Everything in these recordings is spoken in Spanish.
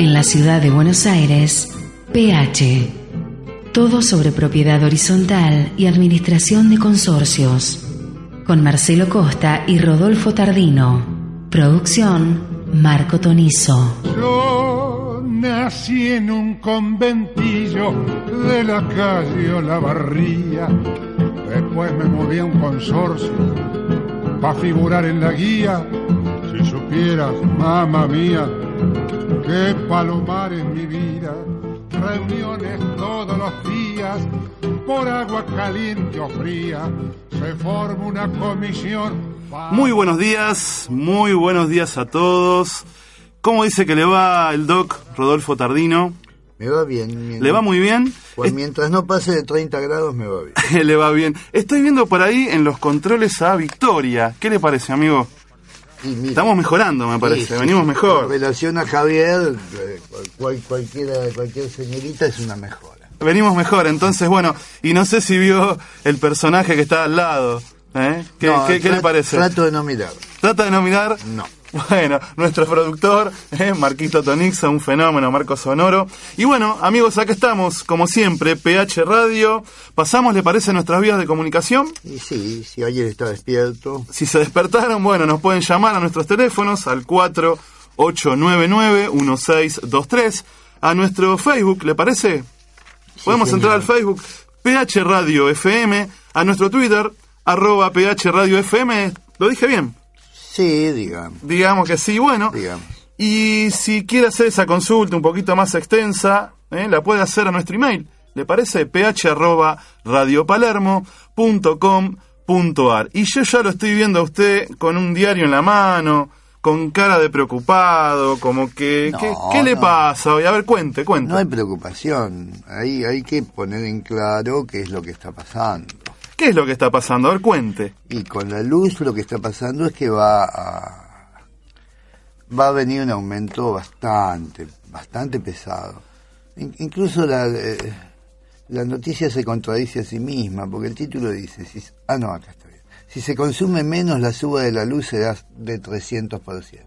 En la ciudad de Buenos Aires, PH. Todo sobre propiedad horizontal y administración de consorcios. Con Marcelo Costa y Rodolfo Tardino. Producción Marco Tonizo. Yo nací en un conventillo de la calle Olavarría. Después me moví a un consorcio para figurar en la guía. Si supieras, mamá mía, qué palomar en mi vida. Reuniones todos los días, por agua caliente o fría, se forma una comisión. Muy buenos días, muy buenos días a todos. ¿Cómo dice que le va el doc Rodolfo Tardino? Me va bien. ¿Le va muy bien? Pues mientras no pase de 30 grados me va bien. le va bien. Estoy viendo por ahí en los controles a Victoria. ¿Qué le parece, amigo? Estamos mejorando, me parece. sí, sí, Venimos mejor. En relación a Javier, eh, cual- cualquiera, cualquier señorita es una mejora. Venimos mejor, entonces bueno, y no sé si vio el personaje que está al lado. ¿eh? ¿Qué, No, qué- qué le parece? Trato de no mirar. ¿Trata de no mirar? No. Bueno, nuestro productor, eh, Marquito Tonixa, un fenómeno, Marco Sonoro. Y bueno, amigos, acá estamos, como siempre, PH Radio. Pasamos, ¿le parece, nuestras vías de comunicación? Y sí, si alguien está despierto, Si se despertaron, bueno, nos pueden llamar a nuestros teléfonos al 4899-1623, a nuestro Facebook, ¿le parece? Podemos señor. entrar al Facebook PH Radio FM, a nuestro Twitter, arroba PH Radio FM. ¿Lo dije bien? Sí, digamos. Digamos que sí, bueno. Digamos. Y si quiere hacer esa consulta un poquito más extensa, ¿eh? la puede hacer a nuestro email. ¿Le parece? ph arroba radiopalermo.com.ar. Y yo ya lo estoy viendo a usted con un diario en la mano, con cara de preocupado, como que... No, ¿qué, qué le no. pasa hoy? A ver, cuente, cuente. No hay preocupación. Ahí hay que poner en claro qué es lo que está pasando. ¿Qué es lo que está pasando? A ver, cuente. Y con la luz lo que está pasando es que va a va a venir un aumento bastante, bastante pesado. In- incluso la eh, la noticia se contradice a sí misma, porque el título dice, si, ah no, acá está bien. Si se consume menos, la suba de la luz será de 300%.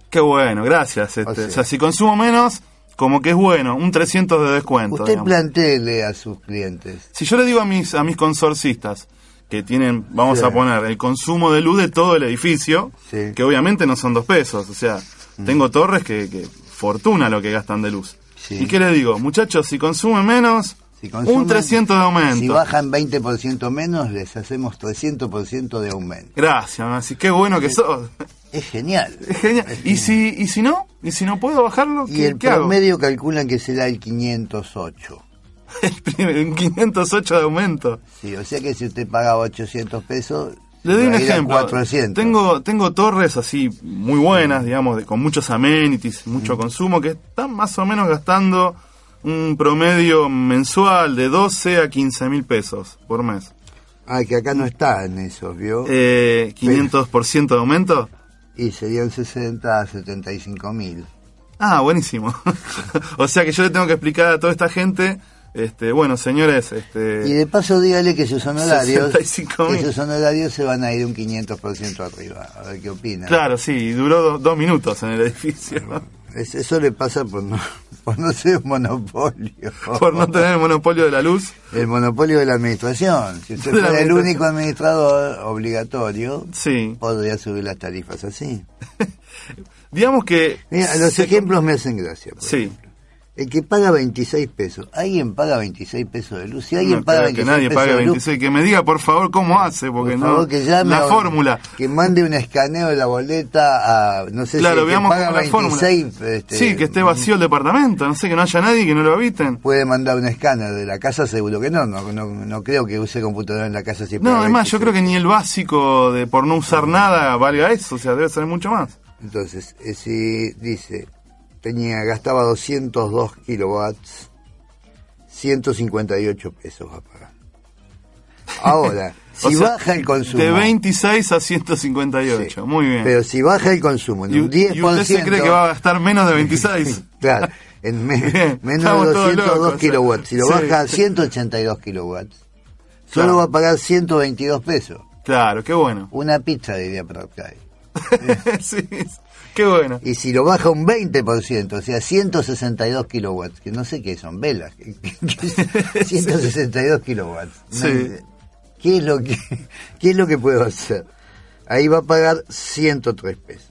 Qué bueno, gracias. Este. O, sea, sea- si consumo menos, como que es bueno, un 300 de descuento. Usted digamos. planteele a sus clientes. Si yo le digo a mis, a mis consorcistas que tienen, vamos Sí. a poner, el consumo de luz de todo el edificio, Sí. que obviamente no son dos pesos, o sea, tengo torres que, que fortuna lo que gastan de luz. Sí. ¿Y qué les digo? Muchachos, si consumen menos, Si consumen- un 300 de aumento. Si bajan 20% menos, les hacemos 300% de aumento. Gracias, así qué bueno que sos. Es genial. Es genial. ¿Y si, ¿Y si no? ¿Y si no puedo bajarlo? Y ¿Qué, el qué hago? promedio calculan que será el 508. Un 508 de aumento. Sí, o sea que si usted pagaba 800 pesos, Le doy un ejemplo. 400. Tengo, tengo torres así muy buenas, digamos, de- con muchos amenities, mucho consumo, que están más o menos gastando un promedio mensual de 12 a 15 mil pesos por mes. Ah, que acá no está en eso, ¿vio? Eh, ¿500% de aumento? Y serían 60 a 75 mil. Ah, buenísimo. o sea que yo le tengo que explicar a toda esta gente, este, bueno, señores, este... Y de paso dígale que sus honorarios, 65.000. que sus honorarios se van a ir un 500% arriba. A ver qué opina. Claro, sí, duró do- dos minutos en el edificio. Es- eso le pasa por no, por no ser un monopolio. por no tener el monopolio de la luz. El monopolio de la administración. Si usted fuera el único administrador obligatorio, Sí. podría subir las tarifas así. Digamos que... Mira, los se- ejemplos me hacen gracia. por Sí. ejemplo. El que paga 26 pesos. ¿Alguien paga 26 pesos de luz? Si alguien No paga creo que 26 nadie pesos pague de luz, 26. Que me diga, por favor, cómo hace, porque por no... favor que llame la a- fórmula. Que mande un escaneo de la boleta a, no sé Claro, si el que veamos paga la fórmula. 26, este, Sí, que esté vacío el departamento. No sé, que no haya nadie que no lo habiten. puede mandar un escáner de la casa, seguro que no. No, no, no creo que use computadora en la casa si No, además, yo 26. creo que ni el básico de por no usar nada valga eso. O sea, debe ser mucho más. Entonces, eh, si dice, tenía, gastaba 202 kilowatts, 158 pesos va a pagar. Ahora, si sea, baja el consumo. De 26 a 158. sí, Muy bien. Pero si baja el consumo en y, un 10%. y usted se cree que va a gastar menos de 26. Claro, en me- Bien, menos de todos 202 locos, kilowatts. Si lo sí. baja a 182 kilowatts, solo Claro. va a pagar 122 pesos. claro, qué bueno. Una pizza diría para acá. sí. Qué bueno. Y si lo baja un 20%, o sea, 162 kilowatts, que no sé qué son, velas, 162 kilowatts. Sí. ¿Qué es lo que, qué es lo que puedo hacer? Ahí va a pagar 103 pesos.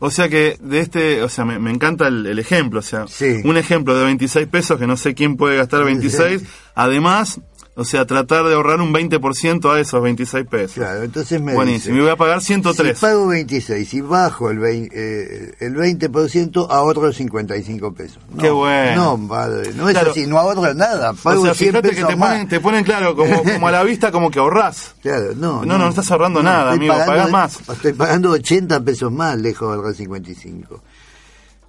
O sea que de este, o sea, me, me encanta el, el ejemplo, o sea, Sí. un ejemplo de 26 pesos que no sé quién puede gastar 26, además, o sea, tratar de ahorrar un 20% a esos 26 pesos. Claro, entonces me Buenísimo, y dice, voy a pagar 103. Si pago 26 y bajo el 20%, eh, el 20% ahorro 55 pesos. No, Qué bueno. No, padre, no es Claro. así, no ahorro nada. O Pago sea, 100 fíjate que pesos te más. ponen, te ponen claro, como, como a la vista, como que ahorrás. Claro, no, No, no, no estás ahorrando nada, amigo, pagás más. Estoy pagando 80 pesos más lejos de ahorrar 55.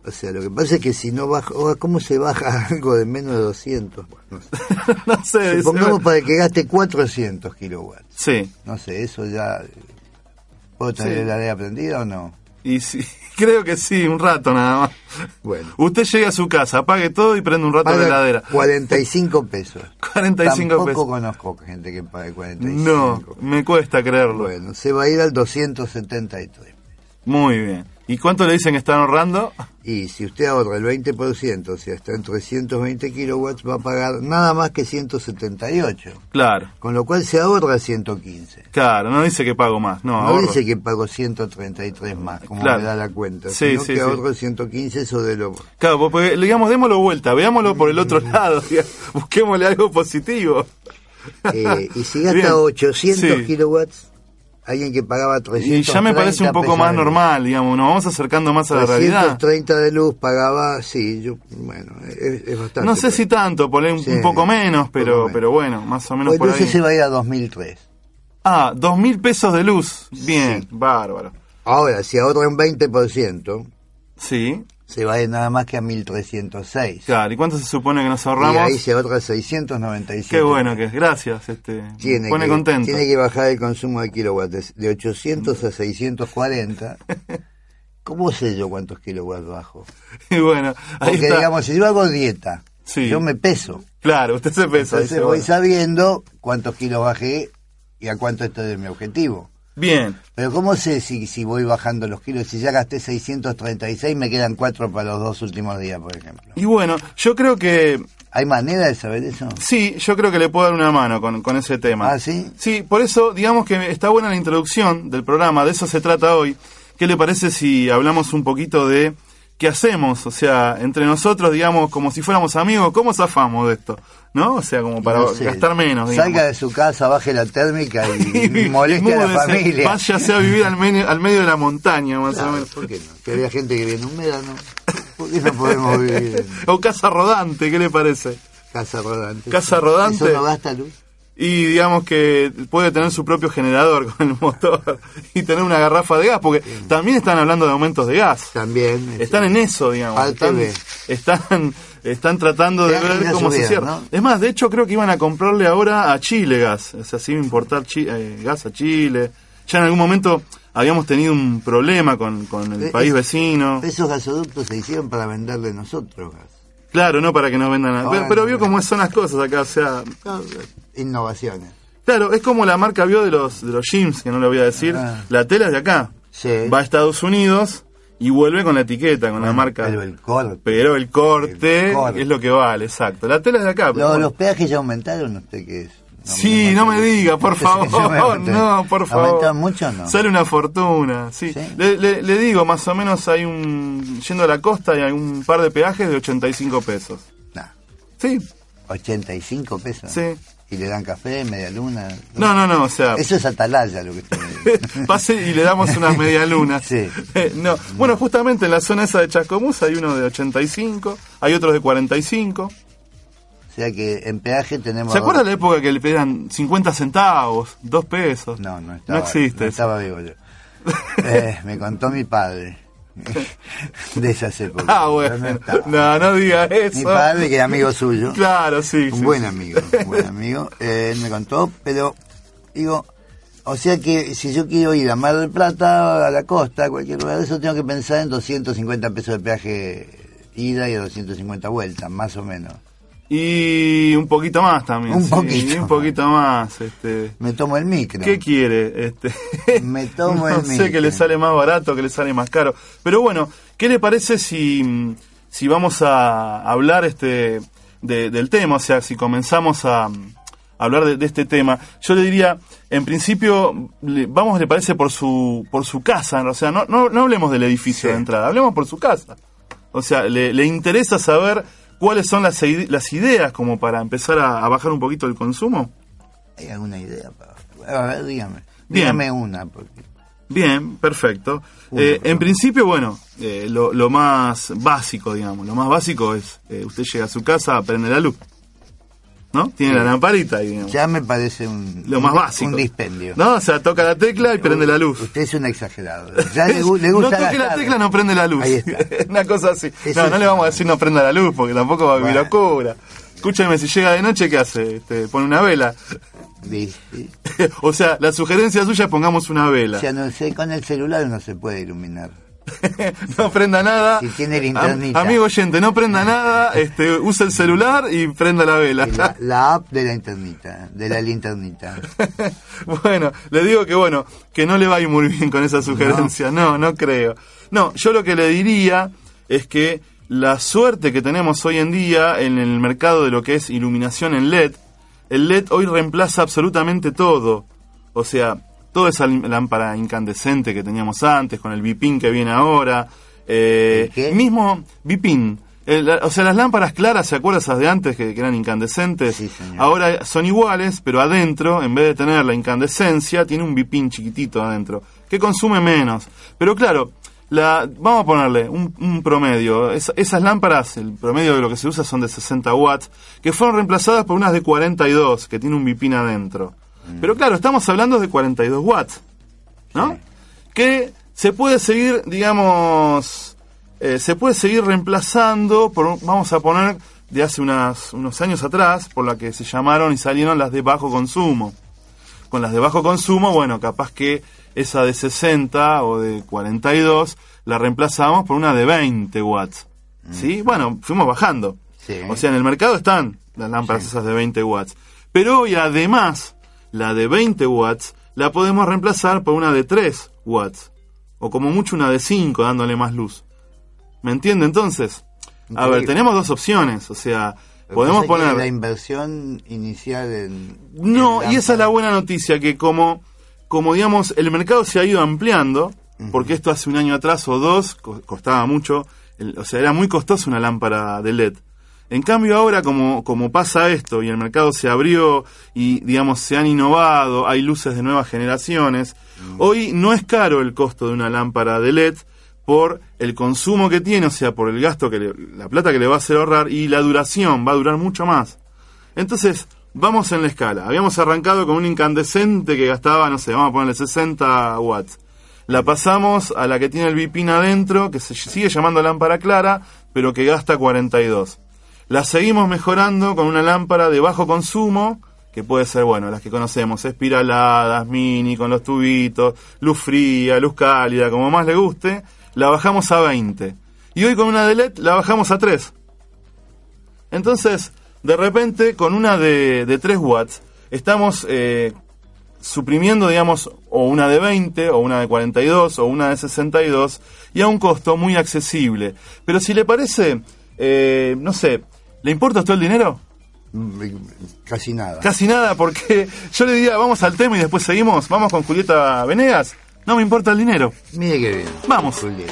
O sea, lo que pasa es que si no bajo, ¿cómo se baja algo de menos de 200? Bueno, no sé. no sé. dice, Supongamos para que gaste 400 kilowatts. Sí, No sé, eso ya... ¿Puedo tener Sí. la ley aprendida o no? y sí, creo que sí, un rato nada más. Bueno. Usted llega a su casa, apague todo y prende un rato Paga heladera. 45 pesos. 45 Tampoco pesos. conozco gente que pague 45. No, me cuesta creerlo. Bueno, se va a ir al 273. Muy bien. ¿Y cuánto le dicen que están ahorrando? Y si usted ahorra el 20%, o sea, está en 320 kilowatts, va a pagar nada más que 178. Claro, Con lo cual se ahorra 115. claro, no dice que pago más, no, No ahorro. dice que pago 133 más, como Claro. me da la cuenta, Sí, sino sí, que sí. ahorro 115 eso de lo... Claro, porque, digamos, démoslo vuelta, veámoslo por el otro lado, digamos, busquémosle algo positivo. Eh, y si gasta Bien. 800 Sí. kilowatts, alguien que pagaba Y 330 ya me parece un poco más normal, digamos, nos vamos acercando más a la realidad. 330 de luz pagaba, sí, yo, bueno, es, es bastante. No sé si tanto, por un, Sí, un poco menos, pero, poco menos. pero bueno, más o menos Pues por entonces ahí. se va a ir a 2003. Ah, dos mil pesos de luz. Bien, bárbaro. Ahora, si ahorra un 20%, Sí, se va ir nada más que a 1306. claro. ¿Y cuánto se supone que nos Y ahorramos? ahí se ahorra 697. Qué bueno que es, gracias. Este, Tiene pone que, contento. tiene que bajar el consumo de kilowatts de 800 a 640. ¿Cómo sé yo cuántos kilowatts bajo? Y bueno, ahí Porque está. digamos, si yo hago dieta, Sí. yo me peso. Claro, usted se pesa. Entonces dice, voy bueno. sabiendo cuántos kilos bajé y a cuánto estoy de mi objetivo. Bien, Pero ¿cómo sé si, si voy bajando los kilos? Si ya gasté 636, me quedan cuatro para los dos últimos días, por ejemplo. y bueno, yo creo que ¿Hay manera de saber eso? Sí, yo creo que le puedo dar una mano con, con ese tema. ¿Ah, sí? Sí, por eso, digamos que está buena la introducción del programa, de eso se trata hoy. ¿Qué le parece si hablamos un poquito de qué hacemos? O sea, entre nosotros, digamos, como si fuéramos amigos, ¿cómo zafamos de esto? ¿No? O sea, como para No sé. gastar menos, digamos. Salga de su casa, baje la térmica y, moleste a la familia. Váyase a vivir al, medio- al medio de la montaña, más o Claro, menos. ¿Por qué no? Que había gente que viene en un. ¿Por qué no podemos vivir en O casa rodante, ¿qué le parece? casa rodante? Casa rodante. ¿Eso no gasta luz? Y digamos que puede tener su propio generador con el motor y tener una garrafa de gas, porque también están hablando de aumentos de gas. También. Están en eso, digamos. Están, están, están tratando de ver cómo se cierra. ¿no? Es más, de hecho creo que iban a comprarle ahora a Chile gas. Es así, importar chi- eh, gas a Chile. Ya en algún momento habíamos tenido un problema con, con el país vecino. Esos gasoductos se hicieron para venderle nosotros gas. Claro, no para que nos vendan nada. Pero, pero no. vio cómo son las cosas acá, o sea... Innovaciones. Claro, es como la marca vio de los, de los jeans, que no le voy a decir. Ah. La tela es de acá. Sí. Va a Estados Unidos y vuelve con la etiqueta, con la marca. Pero el corte. Pero el corte, El corte. es lo que vale, exacto. La tela es de acá. pero Lo- bueno. los peajes ya aumentaron, ¿usted qué es? Sí, no me diga, por favor. no, por favor. ¿Aumentaron mucho no? Sale una fortuna, sí. Sí. Le, le- le digo, más o menos hay un. Yendo a la costa hay un par de peajes de 85 pesos. No, Sí, 85 pesos. Sí. Y le dan café, media luna. no, no, no, o sea. Eso es atalaya lo que dice. Pase y le damos unas medialunas. Sí. Eh, no. Bueno, justamente en la zona esa de Chascomús hay uno de 85, hay otros de 45. O sea que en peaje tenemos... ¿Se acuerda la época que le pedían 50 centavos, 2 pesos? No, no estaba, No existe. no estaba vivo yo. Eh, me contó mi padre de esas épocas. Ah, bueno. no. No, no diga eso. Mi padre, que era amigo suyo, Claro, sí. un sí, buen sí. amigo, un buen amigo, eh, él me contó, pero digo, o sea que si yo quiero ir a Mar del Plata, a la costa, a cualquier lugar de eso, tengo que pensar en 250 pesos de peaje ida y 250 vueltas, más o menos. Y un poquito más también. Un sí, poquito Un poquito más. Este. Me tomo el micro. ¿Qué quiere? Este, Me tomo no el sé micro. que le sale más barato, que le sale más caro. Pero bueno, ¿qué le parece si, si vamos a hablar este de- del tema? O sea, si comenzamos a, a hablar de, de este tema, yo le diría, en principio, le- vamos, le parece por su por su casa, o sea, no, no, no hablemos del edificio Sí. de entrada, hablemos por su casa. O sea, le, le interesa saber cuáles son las, las ideas como para empezar a, a bajar un poquito el consumo. ¿Hay alguna idea? para- A ver, dígame. Bien. Dígame una. Porque... Bien, perfecto. Eh, en principio, bueno, eh, lo, lo más básico, digamos, lo más básico es, eh, usted llega a su casa, prende la luz, ¿no? Tiene la lamparita ahí, digamos. Ya me parece un, Lo más básico. un dispendio. ¿No? O sea, toca la tecla y prende la luz. Usted es un exagerado. Ya le, gu- le gusta no toque la tecla, no prende la luz. Ahí está. Una cosa así. Eso no, no le vamos a decir no prenda la luz, porque tampoco va a vivir locura. Escúcheme, si llega de noche, ¿qué hace? Este, pone una vela. Sí, sí. o sea, la sugerencia suya es pongamos una O vela. sea, no sé, con el celular no se puede iluminar. no prenda nada. Si tiene linternita. Am- amigo oyente, no prenda nada, este, usa el celular y prenda la vela. La, la app de la internita, de la linternita. bueno, le digo que bueno, que no le va a ir muy bien con esa sugerencia. No, no creo. No, yo lo que le diría es que la suerte que tenemos hoy en día en el mercado de lo que es iluminación en LED, el LED hoy reemplaza absolutamente todo. O sea, toda esa lámpara incandescente que teníamos antes, con el bipin que viene ahora, eh, ¿El qué? mismo bipin. El- o sea, las lámparas claras, ¿se acuerdan esas de antes que, que eran incandescentes? Sí. Ahora son iguales, pero adentro, en vez de tener la incandescencia, tiene un bipín chiquitito adentro, que consume menos. Pero claro, la, vamos a ponerle un, un promedio. Es- esas lámparas, el promedio de lo que se usa son de 60 watts, que fueron reemplazadas por unas de 42, que tiene un bipín adentro. Pero claro, estamos hablando de 42 watts, ¿no? Sí. Que se puede seguir, digamos, eh, se puede seguir reemplazando, por, vamos a poner, de hace unas, unos años atrás, por la que se llamaron y salieron las de bajo consumo. Con las de bajo consumo, bueno, capaz que esa de 60 o de 42 la reemplazamos por una de 20 watts. ¿Sí? Bueno, fuimos bajando. Sí. O sea, en el mercado están las lámparas Sí. esas de 20 watts. Pero hoy además, la de 20 watts la podemos reemplazar por una de 3 watts. O como mucho una de 5 dándole más luz. ¿Me entiende entonces? A ver, tenemos dos opciones. O sea, podemos poner... La inversión inicial en. No, en y esa es la buena noticia, que como, como digamos, el mercado se ha ido ampliando, porque esto hace un año atrás o dos co- costaba mucho, o sea, era muy costoso una lámpara de LED. En cambio ahora, como, como pasa esto y el mercado se abrió y, digamos, se han innovado, hay luces de nuevas generaciones, hoy no es caro el costo de una lámpara de LED por el consumo que tiene, o sea, por el gasto que le- la plata que le va a hacer ahorrar y la duración, va a durar mucho más. Entonces, vamos en la escala. Habíamos arrancado con un incandescente que gastaba, no sé, vamos a ponerle 60 watts. La pasamos a la que tiene el bipín adentro, que se sigue llamando lámpara clara, pero que gasta 42. La seguimos mejorando con una lámpara de bajo consumo, que puede ser, bueno, las que conocemos, espiraladas, mini, con los tubitos, luz fría, luz cálida, como más le guste. La bajamos a 20. Y hoy con una de LED la bajamos a 3. Entonces, de repente, con una de, de 3 watts, estamos eh, suprimiendo, digamos, o una de 20, o una de 42, o una de 62, y a un costo muy accesible. Pero si le parece, eh, no sé, ¿le importa a usted el dinero? Mm, Casi nada. Casi nada, porque yo le diría, vamos al tema y después seguimos, vamos con Julieta Venegas. No me importa el dinero. Mire qué bien. Vamos. Julieta.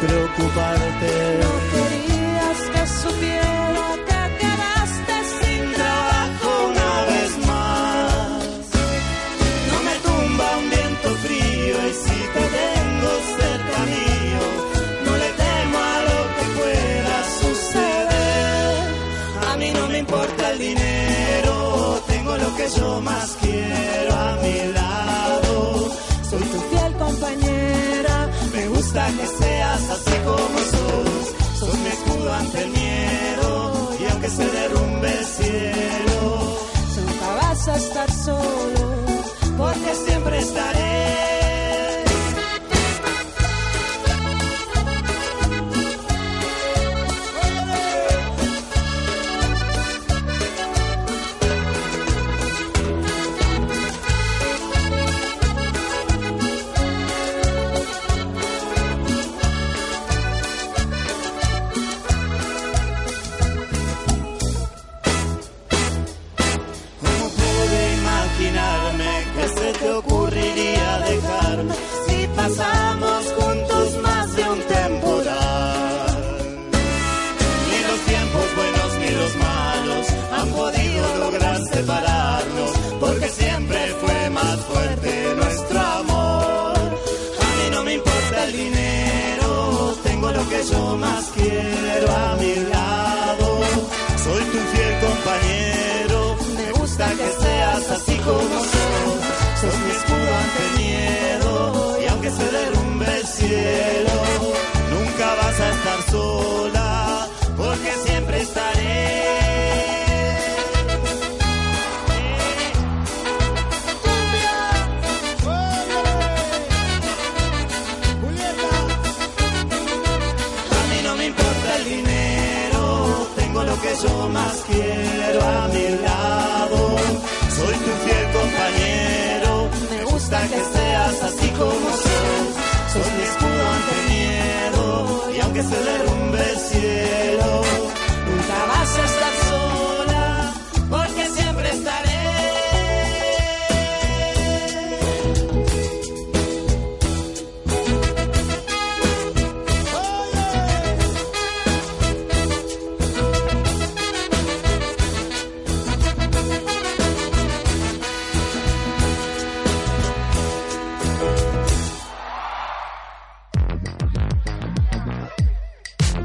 Preocuparte. Solo. porque siempre estaré.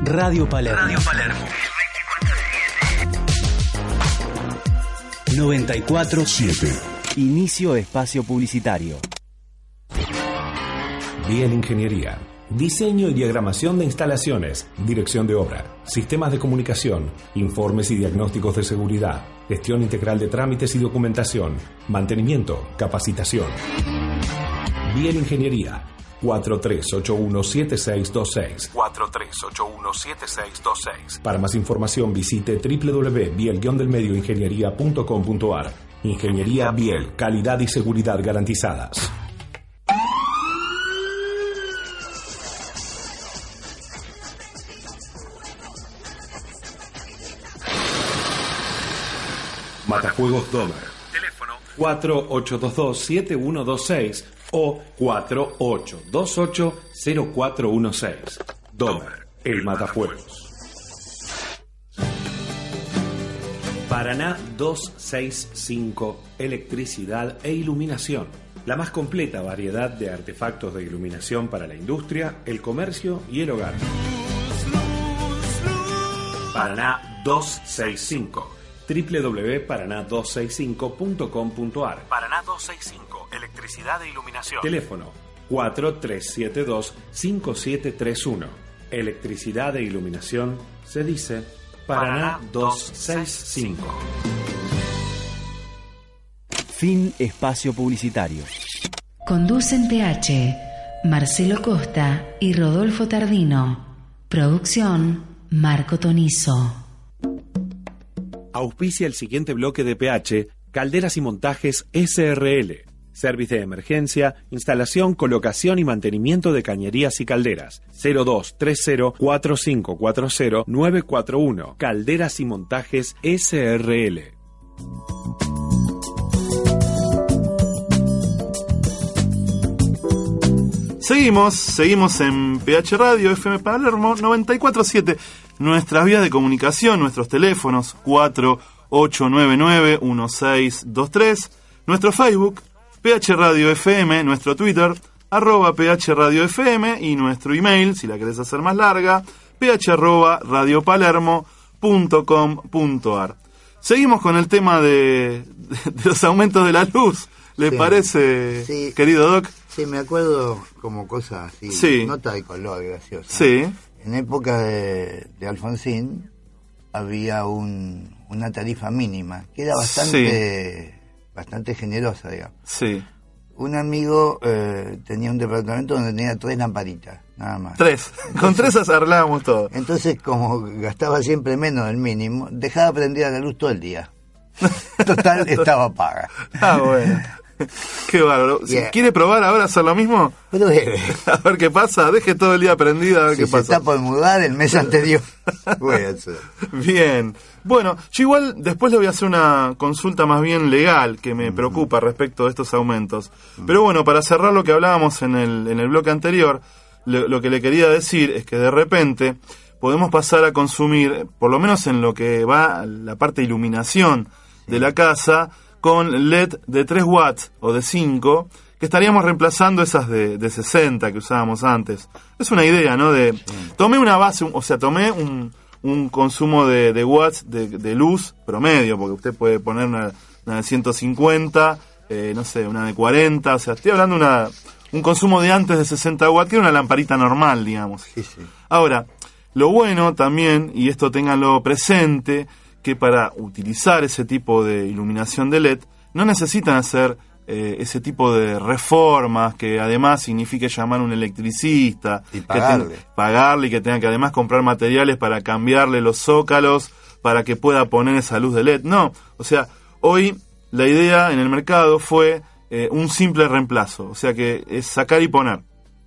Radio Palermo. Radio Palermo. 947. Inicio espacio publicitario. Bien Ingeniería. Diseño y diagramación de instalaciones, dirección de obra, sistemas de comunicación, informes y diagnósticos de seguridad, gestión integral de trámites y documentación, mantenimiento, capacitación. Bien Ingeniería. 43817626. 43817626. Para más información visite www.biel-delmedioingeniería.com.ar. Ingeniería Biel, calidad y seguridad garantizadas. Matajuegos Domer. Teléfono 4822-7126 o 4828-0416. Domer, el Matajuegos. Paraná 265, electricidad e iluminación. La más completa variedad de artefactos de iluminación para la industria, el comercio y el hogar. Paraná 265 www.paraná265.com.ar Paraná 265, electricidad e iluminación. Teléfono 4372-5731. Electricidad e iluminación se dice Paraná 265. Fin espacio publicitario. Conducen PH, Marcelo Costa y Rodolfo Tardino. Producción, Marco Tonizo. Auspicia el siguiente bloque de PH, Calderas y Montajes SRL. Servicio de emergencia, instalación, colocación y mantenimiento de cañerías y calderas. 0230-4540-941. Calderas y Montajes SRL. Seguimos, seguimos en PH Radio, FM Palermo 947. Nuestras vías de comunicación, nuestros teléfonos 4899-1623, nuestro Facebook, PH Radio FM, nuestro Twitter, arroba PH Radio FM y nuestro email, si la querés hacer más larga, ph arroba radiopalermo.com.ar. Seguimos con el tema de, de los aumentos de la luz. ¿Le Sí. parece, Sí. querido Doc? Sí, me acuerdo como cosas así, Sí. nota de color graciosa. Sí. En época de, de Alfonsín había un, una tarifa mínima que era bastante, bastante generosa, digamos. Sí. Un amigo eh, tenía un departamento donde tenía tres lamparitas, nada más. Tres. Con tres arreglábamos todo. Entonces, como gastaba siempre menos del mínimo, dejaba prendida la luz todo el día. Total, estaba paga. Ah, bueno. Qué bárbaro. Si Yeah. ¿Quiere probar ahora hacer lo mismo? Pruebe. A ver qué pasa. Deje todo el día prendida a ver Si qué se pasa. está por mudar el mes anterior. Voy a hacer. Bien. Bueno, yo igual después le voy a hacer una consulta más bien legal que me preocupa respecto de estos aumentos. Pero bueno, para cerrar lo que hablábamos en el, en el bloque anterior, lo, lo que le quería decir es que de repente podemos pasar a consumir, por lo menos en lo que va la parte de iluminación de la casa, con LED de 3 watts o de 5, que estaríamos reemplazando esas de, de 60 que usábamos antes. Es una idea, ¿no? De, Tomé una base, o sea, tomé un, un consumo de, de watts de, de luz promedio, porque usted puede poner una, una de 150, eh, no sé, una de 40, o sea, estoy hablando de una, un consumo de antes de 60 watts, que era una lamparita normal, digamos. Sí, sí. Ahora, lo bueno también, y esto ténganlo presente, que para utilizar ese tipo de iluminación de LED no necesitan hacer eh, ese tipo de reformas que además signifique llamar a un electricista, Y que pagarle. ten- pagarle y que tenga que además comprar materiales para cambiarle los zócalos para que pueda poner esa luz de LED. No, o sea, hoy la idea en el mercado fue eh, un simple reemplazo, o sea que es sacar y poner,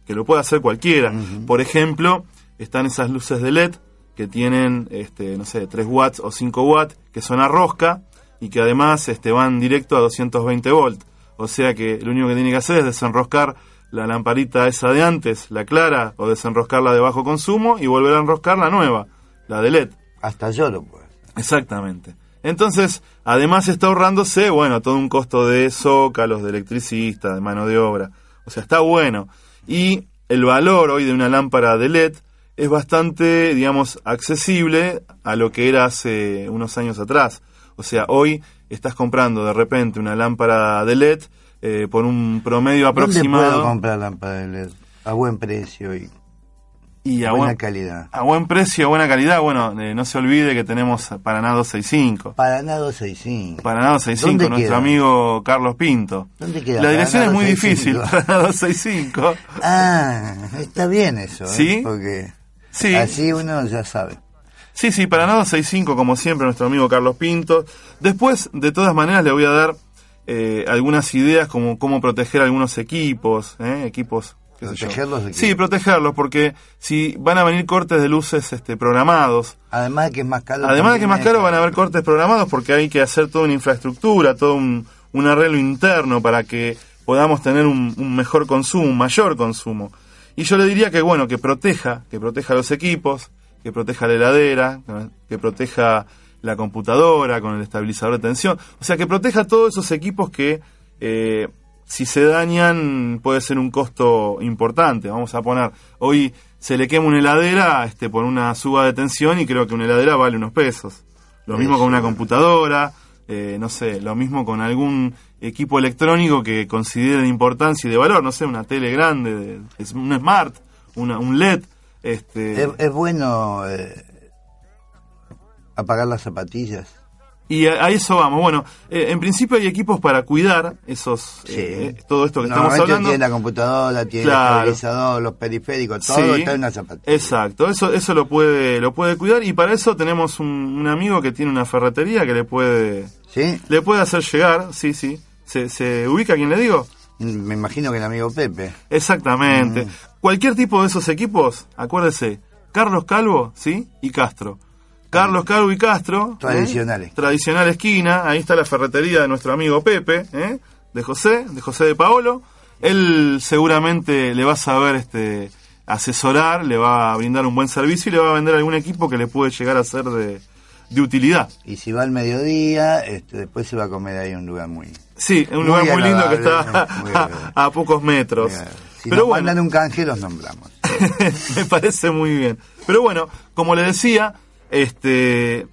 que lo puede hacer cualquiera. Por ejemplo, están esas luces de LED que tienen, este, no sé, 3 watts o 5 watts, que son a rosca y que además este, van directo a 220 volts. O sea que lo único que tiene que hacer es desenroscar la lamparita esa de antes, la clara, o desenroscarla de bajo consumo y volver a enroscar la nueva, la de LED. Hasta yo lo puedo. Exactamente. Entonces, además está ahorrándose, bueno, todo un costo de zócalos, de electricista, de mano de obra. O sea, está bueno. Y el valor hoy de una lámpara de LED es bastante, digamos, accesible a lo que era hace unos años atrás. O sea, hoy estás comprando de repente una lámpara de LED eh, por un promedio ¿Dónde aproximado puedo comprar lámparas de LED? A buen precio y y a buena buen, calidad. a buen precio, buena calidad. Bueno, eh, no se olvide que tenemos Paraná 265. Paraná 265. Paraná 265, ¿Dónde nuestro queda? amigo Carlos Pinto. ¿Dónde queda La dirección Paraná es muy 265? difícil, Paraná 265. Ah, está bien eso, ¿eh? ¿Sí? Porque Sí. así uno ya sabe. Sí, sí, Paraná 265, como siempre, nuestro amigo Carlos Pinto. Después, de todas maneras, le voy a dar eh, algunas ideas como cómo proteger algunos equipos, ¿eh? equipos... qué sé yo. ¿Protegerlos? Sí, protegerlos, porque si van a venir cortes de luces este, programados, Además de que es más caro. Además de que también más es- caro van a haber cortes programados porque hay que hacer toda una infraestructura, todo un, un arreglo interno para que podamos tener un, un mejor consumo, un mayor consumo. Y yo le diría que bueno, que proteja, que proteja los equipos, que proteja la heladera, que proteja la computadora con el estabilizador de tensión, o sea, que proteja todos esos equipos que eh, si se dañan puede ser un costo importante. Vamos a poner, hoy se le quema una heladera este, por una suba de tensión y creo que una heladera vale unos pesos. Lo mismo Eso. con una computadora, eh, no sé, lo mismo con algún equipo electrónico que considere de importancia y de valor, no sé, una tele grande, de- es un smart, una, un LED. Este, Es, es bueno eh, apagar las zapatillas. Y a, a eso vamos. Bueno, eh, en principio hay equipos para cuidar esos Sí. eh, todo esto que estamos hablando. tiene la computadora, tiene Claro. el estabilizador, los periféricos, todo Sí, está en una zapatilla. Exacto, eso eso lo puede lo puede cuidar y para eso tenemos un, un amigo que tiene una ferretería que le puede ¿Sí? le puede hacer llegar, sí, sí. ¿Se, se ubica quien le digo? Me imagino que el amigo Pepe. Exactamente. Mm. Cualquier tipo de esos equipos, acuérdese, Carlos Calvo, ¿sí? Y Castro. Carlos Calvo y Castro. ¿eh? Tradicionales. Tradicional esquina. Ahí está la ferretería de nuestro amigo Pepe, ¿eh? De José, de José de Paolo. él seguramente le va a saber este, asesorar, le va a brindar un buen servicio y le va a vender algún equipo que le puede llegar a ser de, de utilidad. Y si va al mediodía, este, después se va a comer ahí un lugar muy... Sí, un Muy lugar muy lindo que está a pocos metros. Si Pero nos bueno, mandan un canje, los nombramos. me parece muy bien. Pero bueno, como le decía, este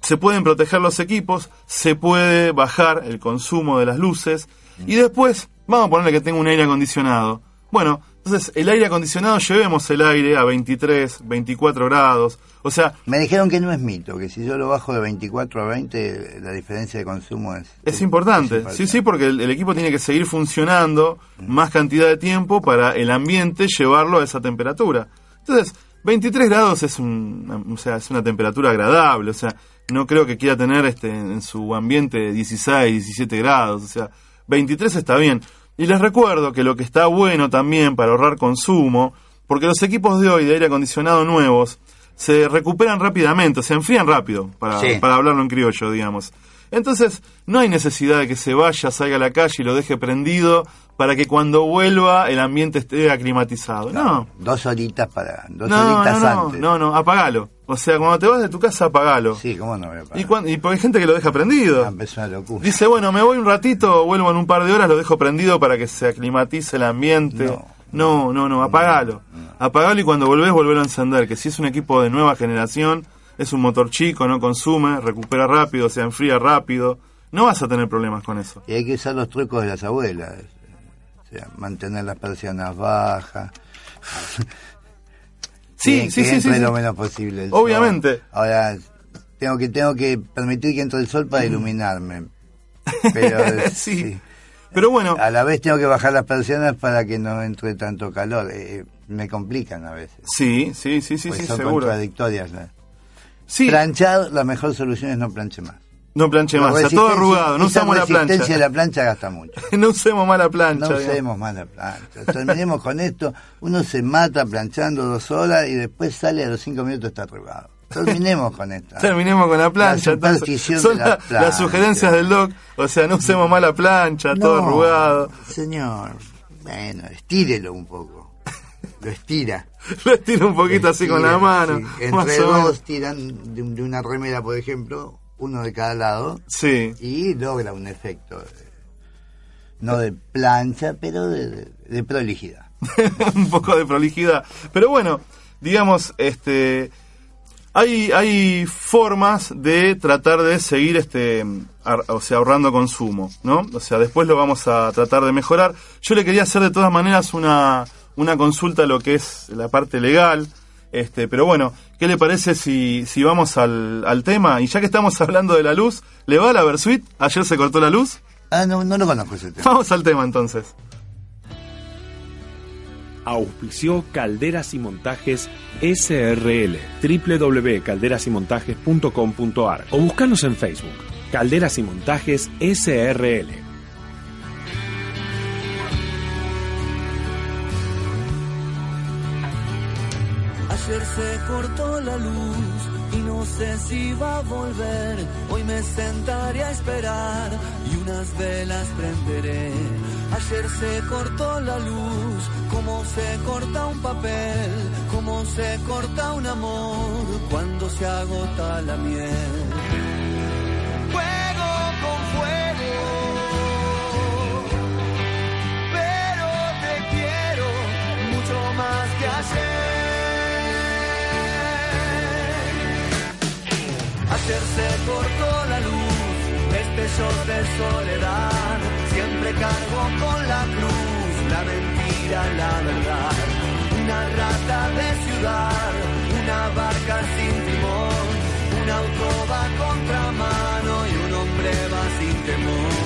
se pueden proteger los equipos, se puede bajar el consumo de las luces y después vamos a ponerle que tenga un aire acondicionado. Bueno, entonces el aire acondicionado llevemos el aire a 23, 24 grados, o sea, Me dijeron que no es mito, que si yo lo bajo de 24 a 20, la diferencia de consumo es... Es importante, es sí, sí, porque el, el equipo tiene que seguir funcionando más cantidad de tiempo para el ambiente llevarlo a esa temperatura. Entonces, 23 grados es, un, o sea, es una temperatura agradable, o sea, no creo que quiera tener este, en su ambiente 16, 17 grados, o sea, 23 está bien. Y les recuerdo que lo que está bueno también para ahorrar consumo, porque los equipos de hoy de aire acondicionado nuevos se recuperan rápidamente, se enfrían rápido, para, Sí. para hablarlo en criollo, digamos. Entonces, no hay necesidad de que se vaya, salga a la calle y lo deje prendido para que cuando vuelva el ambiente esté aclimatizado. No, Dos horitas para... Dos no, horitas no, no, antes. no, no, apagalo. O sea, cuando te vas de tu casa, apagalo. Sí, ¿cómo no voy a? Y, cuan- y porque hay gente que lo deja prendido. Ah, empezó una locura. Dice, bueno, me voy un ratito, vuelvo en un par de horas, lo dejo prendido para que se aclimatice el ambiente. No, no, no, apagalo. Apagalo y cuando volvés, volvelo a encender. Que si es un equipo de nueva generación, es un motor chico, no consume, recupera rápido, se enfría rápido. No vas a tener problemas con eso. Y hay que usar los trucos de las abuelas. Sea, mantener las persianas bajas. Sí, sí, sí, sí, lo menos posible. Obviamente. Ahora, tengo que, tengo que permitir que entre el sol para iluminarme. Pero, Sí. sí. Pero bueno, A la vez tengo que bajar las persianas para que no entre tanto calor. Eh, me complican a veces. sí, sí, sí, sí, pues sí, son contradictorias. Planchar, la mejor solución es no planche más. No planche La más, está todo resistencia- arrugado, no usamos la resistencia plancha. de la plancha gasta mucho. no usemos más la plancha. No digamos. usemos más la plancha. Terminemos con esto. Uno se mata planchando dos horas y después sale a los cinco minutos está arrugado. Terminemos con esto. Terminemos con la plancha. La Son la la- plancha. las sugerencias del doc. O sea, no usemos más la plancha, todo arrugado. Señor, bueno, estírelo un poco. Lo estira. Lo estiro un poquito así con la Estira, mano. sí. Entre dos tiran de una remera, por ejemplo, uno de cada lado, Sí. y logra un efecto, de- no de plancha, pero de, de- de prolijidad. un poco de prolijidad. Pero bueno, digamos, este hay, hay formas de tratar de seguir este ar- o sea, ahorrando consumo, ¿no? O sea, después lo vamos a tratar de mejorar. Yo le quería hacer de todas maneras una, una consulta a lo que es la parte legal. Este, pero bueno, ¿qué le parece si, si vamos al, al tema? Y ya que estamos hablando de la luz, ¿le va a la Versuit? ¿Ayer se cortó la luz? Ah, no, no lo conozco ese tema. Vamos al tema entonces. Auspició Calderas y Montajes SRL, www.calderasymontajes.com.ar o buscanos en Facebook, Calderas y Montajes SRL. Ayer se cortó la luz y no sé si va a volver. Hoy me sentaré a esperar y unas velas prenderé. Ayer se cortó la luz, como se corta un papel, como se corta un amor cuando se agota la miel. Se cortó la luz, destellos de soledad. Siempre cargo con la cruz, la mentira, la verdad. Una rata de ciudad, una barca sin timón. Un auto va a contramano y un hombre va sin temor.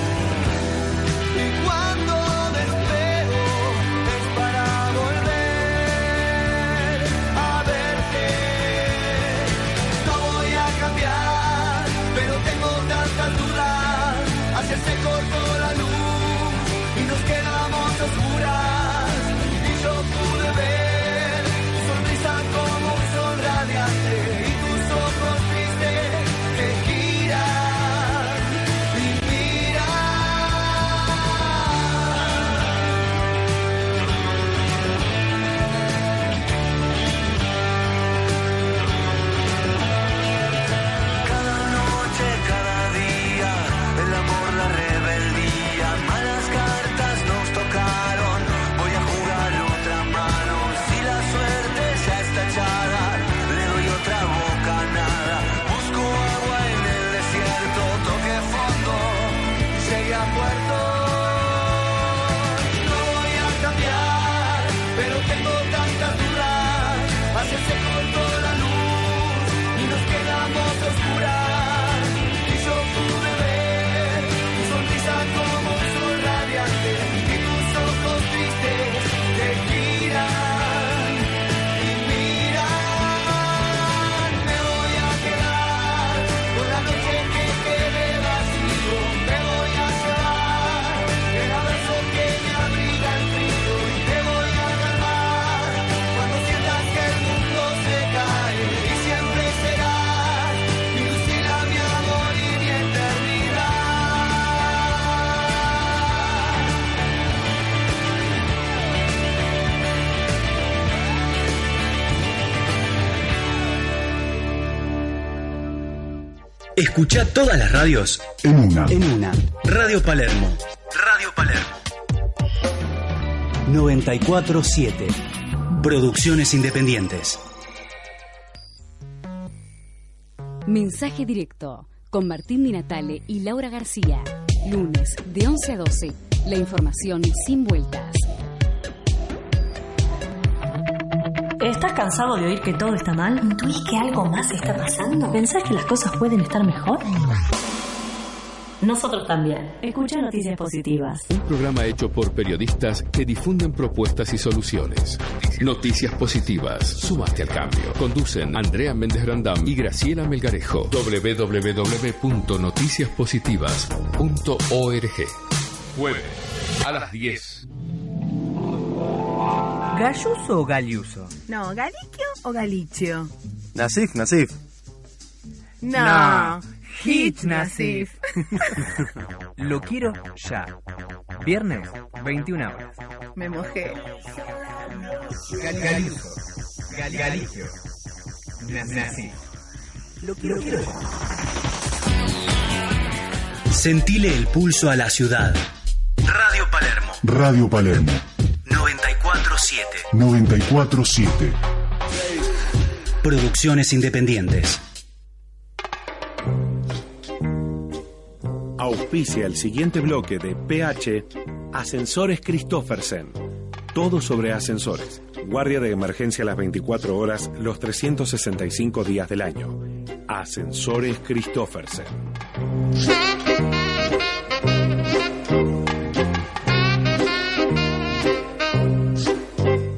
Escucha todas las radios En una. en una. Radio Palermo. Radio Palermo. 947. Producciones independientes. Mensaje directo con Martín Di Natale y Laura García. Lunes de 11 a 12. La información sin vueltas. ¿Estás cansado de oír que todo está mal? ¿Intuís que algo más está pasando? ¿Pensás que las cosas pueden estar mejor? Nosotros también. Escucha noticias positivas. Un programa hecho por periodistas que difunden propuestas y soluciones. Noticias positivas. Súmate al cambio. Conducen Andrea Méndez Brandam y Graciela Melgarejo. www.noticiaspositivas.org. Jueves a las 10. ¿Galluso o Galiuso? No, ¿Galiquio o Galicio? Nasif, Nasif. No, Hit Nasif. Lo quiero ya. Viernes, 21 horas. Me mojé. Gal- Galiuso. Gal- Galicio. Na- Nasif. Lo quiero, quiero ya. Sentile el pulso a la ciudad. Radio Palermo. Radio Palermo 947. 947. Producciones independientes. Auspicia el siguiente bloque de PH Ascensores Christoffersen. Todo sobre ascensores. Guardia de emergencia las 24 horas, los 365 días del año. Ascensores Christoffersen.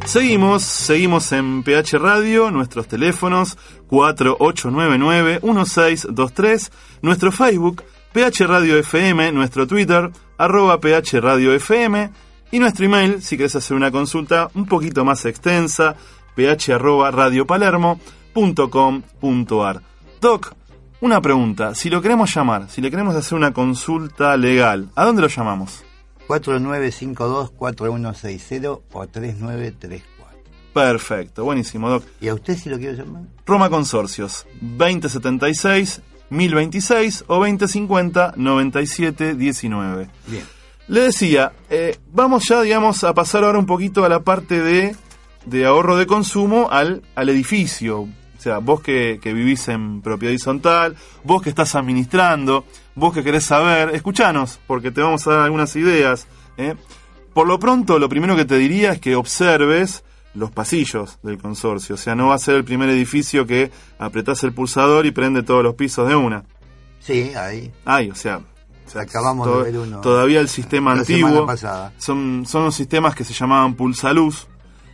Seguimos, seguimos en PH Radio, nuestros teléfonos 4899-1623, nuestro Facebook, PH Radio FM, nuestro Twitter, arroba PH Radio FM, y nuestro email, si querés hacer una consulta un poquito más extensa, ph arroba radiopalermo.com.ar. Doc, una pregunta, si lo queremos llamar, si le queremos hacer una consulta legal, ¿a dónde lo llamamos? 4952-4160 o 3934. Perfecto, buenísimo, Doc. ¿Y a usted si lo quiero llamar? Roma Consorcios, 2076, 1026 o 2050, 9719. Bien. Le decía, eh, vamos ya, digamos, a pasar ahora un poquito a la parte de, de ahorro de consumo al, al edificio. O sea, vos que, que vivís en propiedad horizontal, vos que estás administrando, vos que querés saber, escuchanos, porque te vamos a dar algunas ideas. ¿eh? Por lo pronto, lo primero que te diría es que observes los pasillos del consorcio. O sea, no va a ser el primer edificio que apretás el pulsador y prende todos los pisos de una. Sí, ahí. Ay, o sea, o sea, Acabamos to- de ver uno. Todavía el sistema la antiguo. Son, son los sistemas que se llamaban pulsaluz,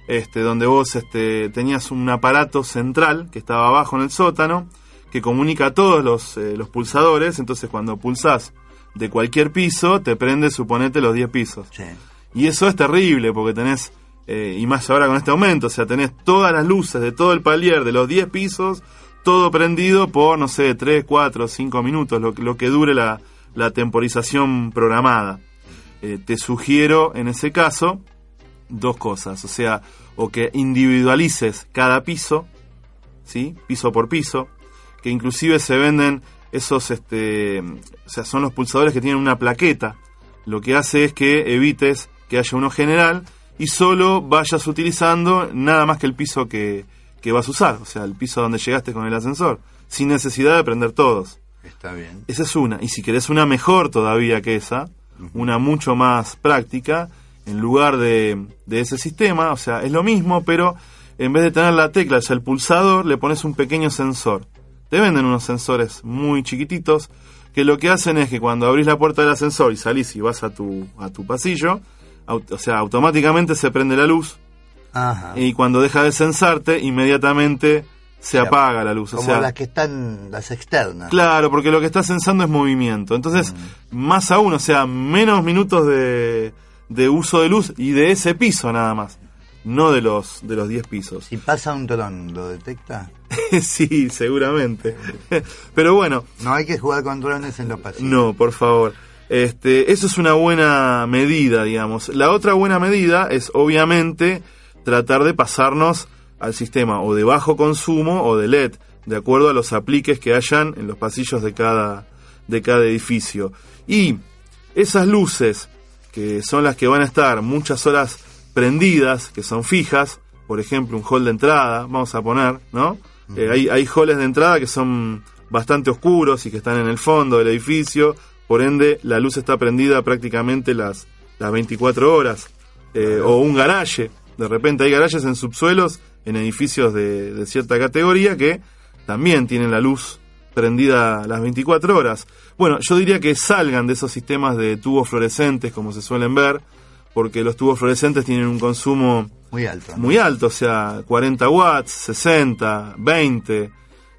este, donde vos este, tenías un aparato central que estaba abajo en el sótano, que comunica a todos los, eh, los pulsadores, entonces cuando pulsás de cualquier piso, te prende, suponete, los 10 pisos. Y eso es terrible, porque tenés, eh, y más ahora con este aumento, o sea, tenés todas las luces de todo el palier, de los 10 pisos, todo prendido por, no sé, 3, 4, 5 minutos, lo, que- lo que dure la, la temporización programada. Eh, te sugiero, en ese caso, dos cosas, o sea, o que individualices cada piso, ¿sí? Piso por piso, que inclusive se venden esos, este, o sea, son los pulsadores que tienen una plaqueta. Lo que hace es que evites que haya uno general y solo vayas utilizando nada más que el piso que, que vas a usar, o sea, el piso donde llegaste con el ascensor, sin necesidad de prender todos. Está bien. Esa es una. Y si querés una mejor todavía que esa, una mucho más práctica, en lugar de, de ese sistema, o sea, es lo mismo, pero en vez de tener la tecla, o sea, el pulsador, le pones un pequeño sensor. Te venden unos sensores muy chiquititos que lo que hacen es que cuando abrís la puerta del ascensor y salís y vas a tu, a tu pasillo, o sea, automáticamente se prende la luz Ajá. y cuando deja de censarte, inmediatamente se apaga la luz. O Como sea, las que están, las externas. Claro, porque lo que está censando es movimiento. Entonces, más aún, o sea, menos minutos de, de uso de luz y de ese piso nada más. No de los de los 10 pisos. Si pasa un dron, ¿lo detecta? sí, seguramente. Pero bueno. No hay que jugar con drones en los pasillos. No, por favor. Este, eso es una buena medida, digamos. La otra buena medida es, obviamente, tratar de pasarnos al sistema o de bajo consumo o de LED, de acuerdo a los apliques que hayan en los pasillos de cada, de cada edificio. Y esas luces, que son las que van a estar muchas horas prendidas, que son fijas, por ejemplo, un hall de entrada, vamos a poner, ¿no? Eh, hay, hay halls de entrada que son bastante oscuros y que están en el fondo del edificio, por ende la luz está prendida prácticamente las, las 24 horas. Eh, o un garaje, de repente hay garajes en subsuelos, en edificios de, de cierta categoría que también tienen la luz prendida las 24 horas. Bueno, yo diría que salgan de esos sistemas de tubos fluorescentes como se suelen ver, porque los tubos fluorescentes tienen un consumo Muy alto. ¿no? muy alto, o sea, 40 watts, 60, 20,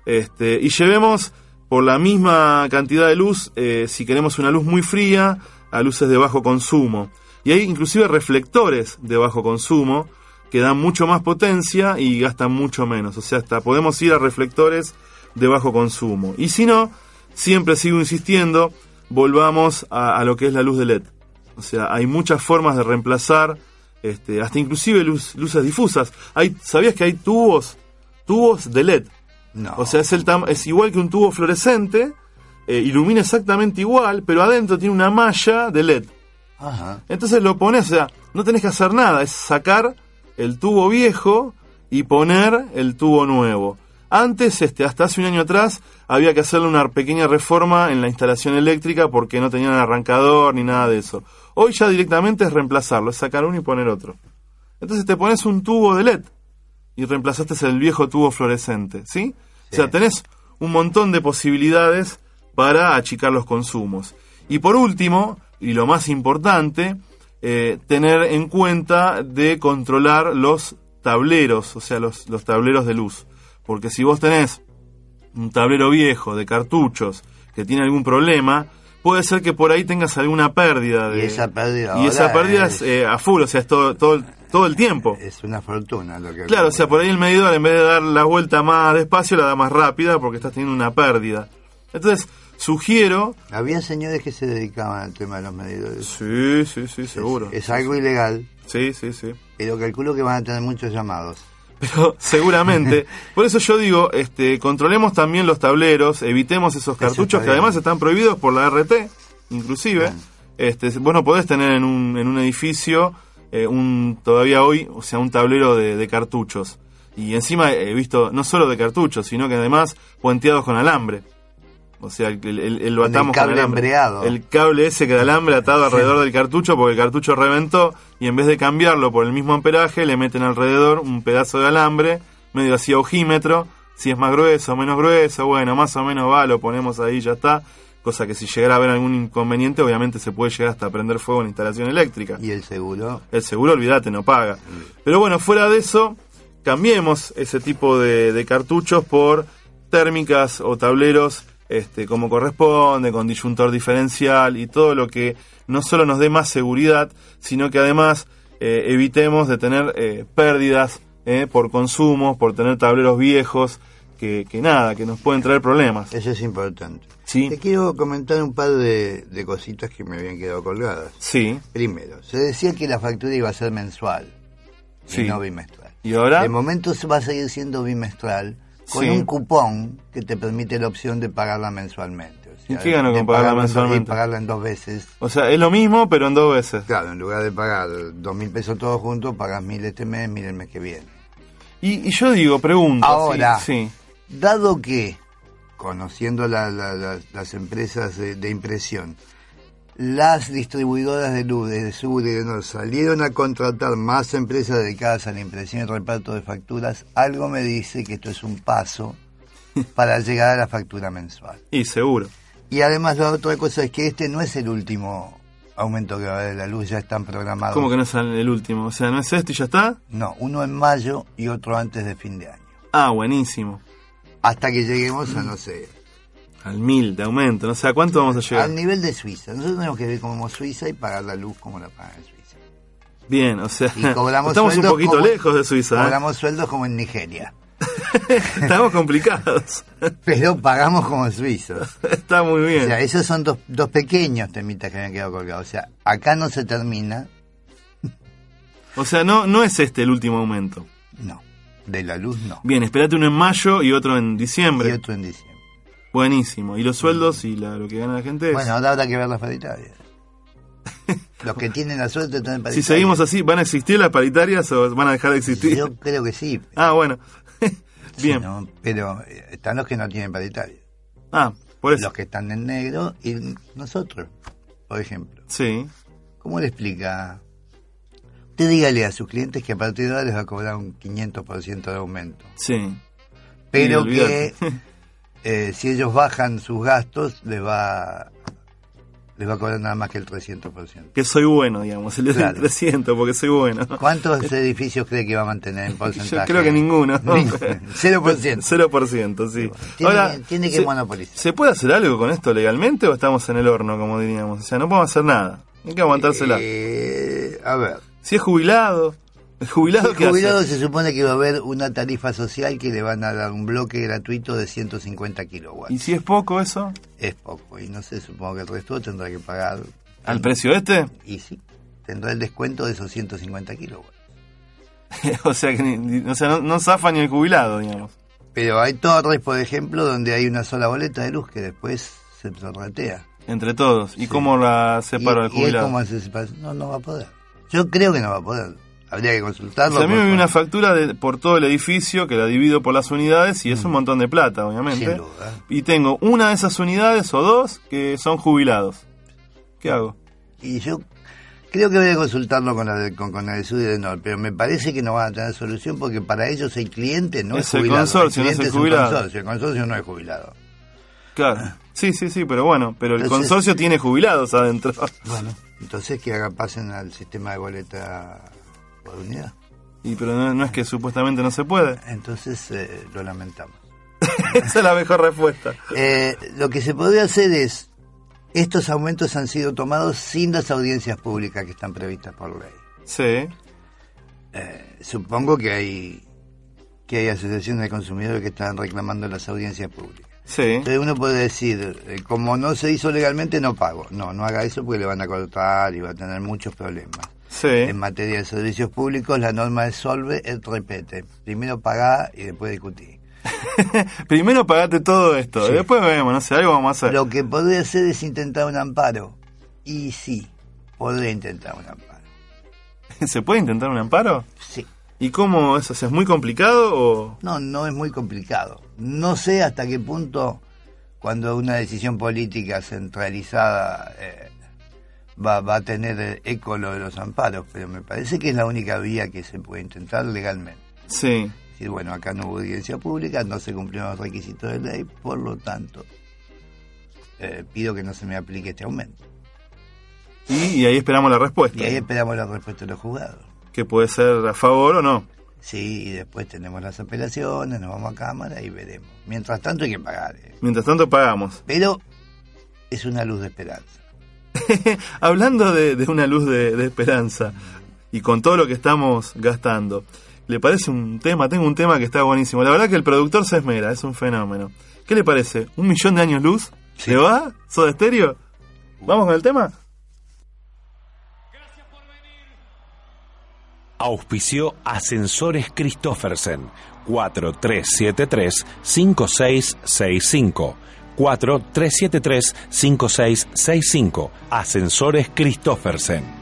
este, y llevemos por la misma cantidad de luz, eh, si queremos una luz muy fría, a luces de bajo consumo. Y hay inclusive reflectores de bajo consumo que dan mucho más potencia y gastan mucho menos. O sea, hasta podemos ir a reflectores de bajo consumo. Y si no, siempre sigo insistiendo, volvamos a, a lo que es la luz de LED. O sea, hay muchas formas de reemplazar, este, hasta inclusive luz- luces difusas. Hay, ¿Sabías que hay tubos, tubos de LED? No. O sea, es, el tam- es igual que un tubo fluorescente, eh, ilumina exactamente igual, pero adentro tiene una malla de LED. Ajá. Entonces lo pones, o sea, no tenés que hacer nada, es sacar el tubo viejo y poner el tubo nuevo. Antes, este, hasta hace un año atrás, había que hacerle una pequeña reforma en la instalación eléctrica porque no tenían arrancador ni nada de eso. Hoy ya directamente es reemplazarlo, es sacar uno y poner otro. Entonces te pones un tubo de LED y reemplazaste el viejo tubo fluorescente, ¿sí? O sea, tenés un montón de posibilidades para achicar los consumos. Y por último, y lo más importante, eh, tener en cuenta de controlar los tableros, o sea, los, los tableros de luz. Porque si vos tenés un tablero viejo de cartuchos que tiene algún problema, puede ser que por ahí tengas alguna pérdida. De, Y esa pérdida y esa pérdida es, es- eh, a full, o sea, es todo, todo, el- todo el tiempo. Es una fortuna lo que Claro, o sea, por ahí el medidor en vez de dar la vuelta más despacio, la da más rápida porque estás teniendo una pérdida. Entonces, sugiero... Había señores que se dedicaban al tema de los medidores. Sí, sí, sí, seguro. Es, algo ilegal, Sí, sí, sí. pero calculo que van a tener muchos llamados. Pero seguramente. Por eso yo digo, este, controlemos también los tableros, evitemos esos cartuchos que además están prohibidos por la RT, inclusive. Este, vos no podés tener en un, en un edificio eh, un todavía hoy, o sea, un tablero de, de cartuchos. Y encima he visto no solo de cartuchos, sino que además puenteados con alambre. O sea, el, el, el- lo Con el atamos cable con alambre. El cable ese que de alambre atado alrededor del cartucho porque el cartucho reventó y en vez de cambiarlo por el mismo amperaje le meten alrededor un pedazo de alambre medio así ojímetro si es más grueso o menos grueso bueno más o menos va lo ponemos ahí ya está. Cosa que si llegara a haber algún inconveniente obviamente se puede llegar hasta prender fuego en la instalación eléctrica. Y el seguro el seguro olvídate no paga. Pero bueno fuera de eso cambiemos ese tipo de, de cartuchos por térmicas o tableros este, como corresponde, con disyuntor diferencial y todo lo que no solo nos dé más seguridad, sino que además eh, evitemos de tener eh, pérdidas eh, por consumo, por tener tableros viejos, que, que nada, que nos pueden traer problemas. Eso es importante. Sí. Te quiero comentar un par de, de cositas que me habían quedado colgadas. Sí. Primero, se decía que la factura iba a ser mensual Sí. y no bimestral. ¿Y ahora? De momento va a seguir siendo bimestral con Sí. un cupón que te permite la opción de pagarla mensualmente. O ¿Y qué gano con pagarla mensualmente? Y pagarla en dos veces. O sea, es lo mismo, pero en dos veces. Claro, en lugar de pagar dos mil pesos todos juntos, pagas mil este mes, mil el mes que viene. Y, y yo digo, pregunto. Ahora, sí, sí. dado que, conociendo la- la- la- las empresas de, de impresión, las distribuidoras de luz de sur y de norte salieron a contratar más empresas dedicadas a la impresión y reparto de facturas, algo me dice que esto es un paso para llegar a la factura mensual. Y seguro. Y además la otra cosa es que este no es el último aumento que va a haber de la luz, ya están programados. ¿Cómo que no es el último? O sea, ¿no es este y ya está? No, uno en mayo y otro antes de fin de año. Ah, buenísimo. Hasta que lleguemos a, no sé, Al mil de aumento, no sé a cuánto vamos a llegar. al nivel de Suiza. Nosotros tenemos que ver como Suiza y pagar la luz como la pagan en Suiza. Bien, o sea, estamos un poquito como- lejos de Suiza. ¿eh? Cobramos sueldos como en Nigeria. Estamos complicados. Pero pagamos como suizos. Está muy bien. O sea, esos son dos, dos pequeños temitas que me han quedado colgados. O sea, acá no se termina, O sea, no, no es este el último aumento. no. De la luz no. Bien, espérate uno en mayo y otro en diciembre. Y otro en diciembre. Buenísimo. ¿Y los sueldos y la- lo que gana la gente? es- Bueno, ahora habrá que ver las paritarias. Los que tienen la suerte tener si paritarias. seguimos así, ¿van a existir las paritarias o van a dejar de existir? Yo creo que sí. Ah, bueno. Bien. ¿no? Pero eh, están los que no tienen paritarias. Ah, por eso. Los que están en negro y nosotros, por ejemplo. Sí. ¿Cómo le explica? Usted dígale a sus clientes que a partir de ahora les va a cobrar un 500% de aumento. Sí. Pero que. Eh, si ellos bajan sus gastos, les va, les va a cobrar nada más que el 300%. Que soy bueno, digamos. El Claro. 300 porque soy bueno. ¿Cuántos edificios cree que va a mantener en porcentaje? Yo creo que ninguno. Ninguno. 0%. 0%, sí. Tiene, Ahora, tiene que se- monopolizar. ¿Se puede hacer algo con esto legalmente o estamos en el horno, como diríamos? O sea, no podemos hacer nada. Hay que aguantársela. Eh, a ver. Si es jubilado, ¿el jubilado El jubilado hace? se supone que va a haber una tarifa social que le van a dar un bloque gratuito de 150 kilowatts. ¿Y si es poco eso? Es poco, y no sé, supongo que el resto tendrá que pagar. ¿Al precio este? Y sí, tendrá el descuento de esos 150 kilowatts. o sea, que ni- o sea no, no zafa ni el jubilado, digamos. Pero hay torres, por ejemplo, donde hay una sola boleta de luz que después se prorratea. Entre todos. ¿Y cómo la y él jubilado? cómo separa- No, no va a poder. Yo creo que no va a poder. Habría que O consultarlo. sea, a mí me viene una factura de, por todo el edificio que la divido por las unidades y es un montón de plata, obviamente. Mm. Sin duda. Y tengo una de esas unidades o dos que son jubilados. ¿Qué hago? Y yo creo que voy a consultarlo con la de, con, con la de Sud y de Nord, pero me parece que no van a tener solución porque para ellos el cliente no es, Es el jubilado. consorcio, no es el jubilado. un consorcio, el consorcio no es jubilado. Claro. Sí, sí, sí, pero bueno, pero el Entonces- consorcio tiene jubilados adentro. Bueno, entonces que haga, pasen al sistema de boleta por unidad. Y pero no, no es que supuestamente no se puede. Entonces eh, lo lamentamos. Esa es la mejor respuesta. Eh, lo que se podría hacer es, estos aumentos han sido tomados sin las audiencias públicas que están previstas por ley. Sí. Eh, supongo que hay que hay asociaciones de consumidores que están reclamando las audiencias públicas. Sí. Entonces uno puede decir, eh, como no se hizo legalmente, no pago. No, no haga eso porque le van a cortar y va a tener muchos problemas. Sí. En materia de servicios públicos, la norma es solve et repete. Primero pagá y después discutí. Primero pagate todo esto, Sí. después vemos, no sé, algo vamos a hacer. Lo que podría hacer es intentar un amparo. Y sí, podría intentar un amparo. ¿Se puede intentar un amparo? Sí. ¿Y cómo es? O sea, ¿Es muy complicado o...? No, no es muy complicado. No sé hasta qué punto, cuando una decisión política centralizada eh, va, va a tener eco lo de los amparos, pero me parece que es la única vía que se puede intentar legalmente. Sí. decir, bueno, acá no hubo audiencia pública, no se cumplieron los requisitos de ley, por lo tanto, eh, pido que no se me aplique este aumento. Y, y ahí esperamos la respuesta. Y ahí esperamos la respuesta de los juzgados. Que puede ser a favor o no. Sí, y después tenemos las apelaciones, nos vamos a cámara y veremos. Mientras tanto hay que pagar. eh. Mientras tanto pagamos. Pero es una luz de esperanza. Hablando de, de una luz de, de esperanza y con todo lo que estamos gastando, ¿le parece un tema? Tengo un tema que está buenísimo. La verdad que el productor se esmera, es un fenómeno. ¿Qué le parece? ¿Un millón de años luz? ¿Le va? ¿Soda estéreo? ¿Vamos con el tema? Auspició Ascensores Christoffersen 4373-5665. 4373-5665. Ascensores Christoffersen.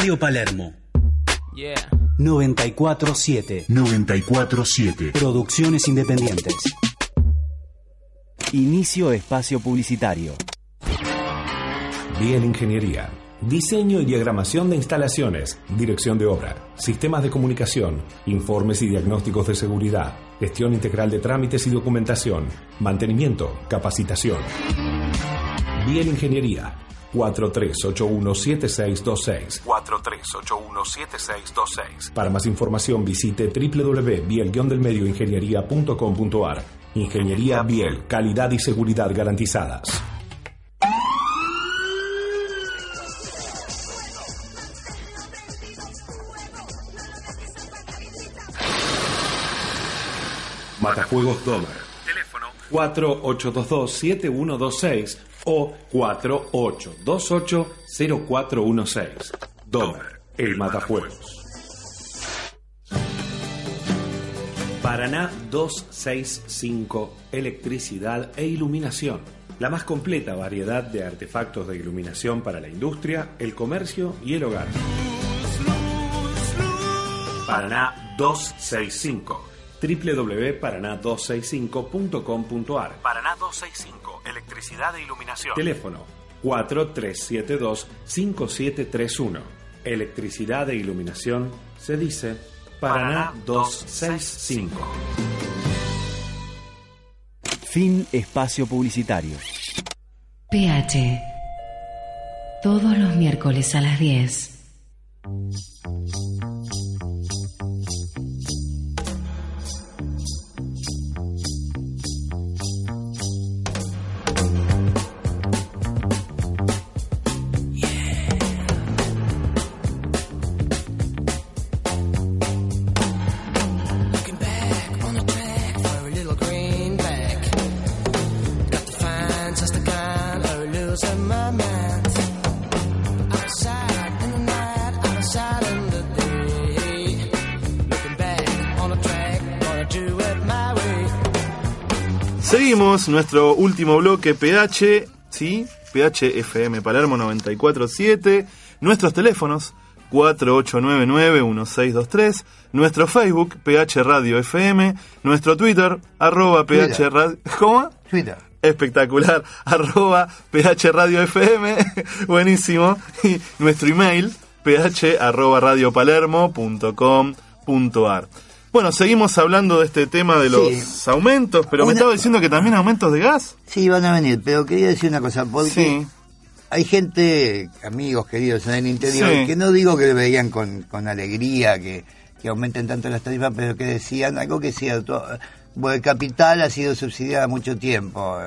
Radio Palermo. Yeah. 947. 947. Producciones independientes. Inicio espacio publicitario. Biel Ingeniería. Diseño y diagramación de instalaciones, dirección de obra, sistemas de comunicación, informes y diagnósticos de seguridad, gestión integral de trámites y documentación, mantenimiento, capacitación. Biel Ingeniería. 43817626. 43817626. Para más información visite www.biel-delmedioingeniería.com.ar. Ingeniería Biel, calidad y seguridad garantizadas. Matajuegos Domer. Teléfono 4822-7126 o 4828-0416. Domer, el Matajuegos. Paraná 265, electricidad e iluminación. La más completa variedad de artefactos de iluminación para la industria, el comercio y el hogar. Paraná 265 www.paraná265.com.ar Paraná 265, electricidad e iluminación. Teléfono 4372-5731. Electricidad e iluminación se dice Paraná 265. Fin espacio publicitario. PH. Todos los miércoles a las 10. Nuestro último bloque PH, ¿sí? PH FM Palermo 947. Nuestros teléfonos 4899-1623. Nuestro Facebook PH Radio FM. Nuestro Twitter arroba PH. Radio. ¿Cómo? Twitter. Espectacular. Arroba PH Radio FM. Buenísimo. Y nuestro email ph arroba radiopalermo.com.ar. Bueno, seguimos hablando de este tema de los Sí. aumentos, pero me estaba diciendo que también aumentos de gas. Sí, van a venir, pero quería decir una cosa, porque Sí. hay gente, amigos queridos en el interior, Sí. que no digo que le veían con, con alegría que, que aumenten tanto las tarifas, pero que decían algo que es cierto. Bueno, el capital ha sido subsidiado mucho tiempo.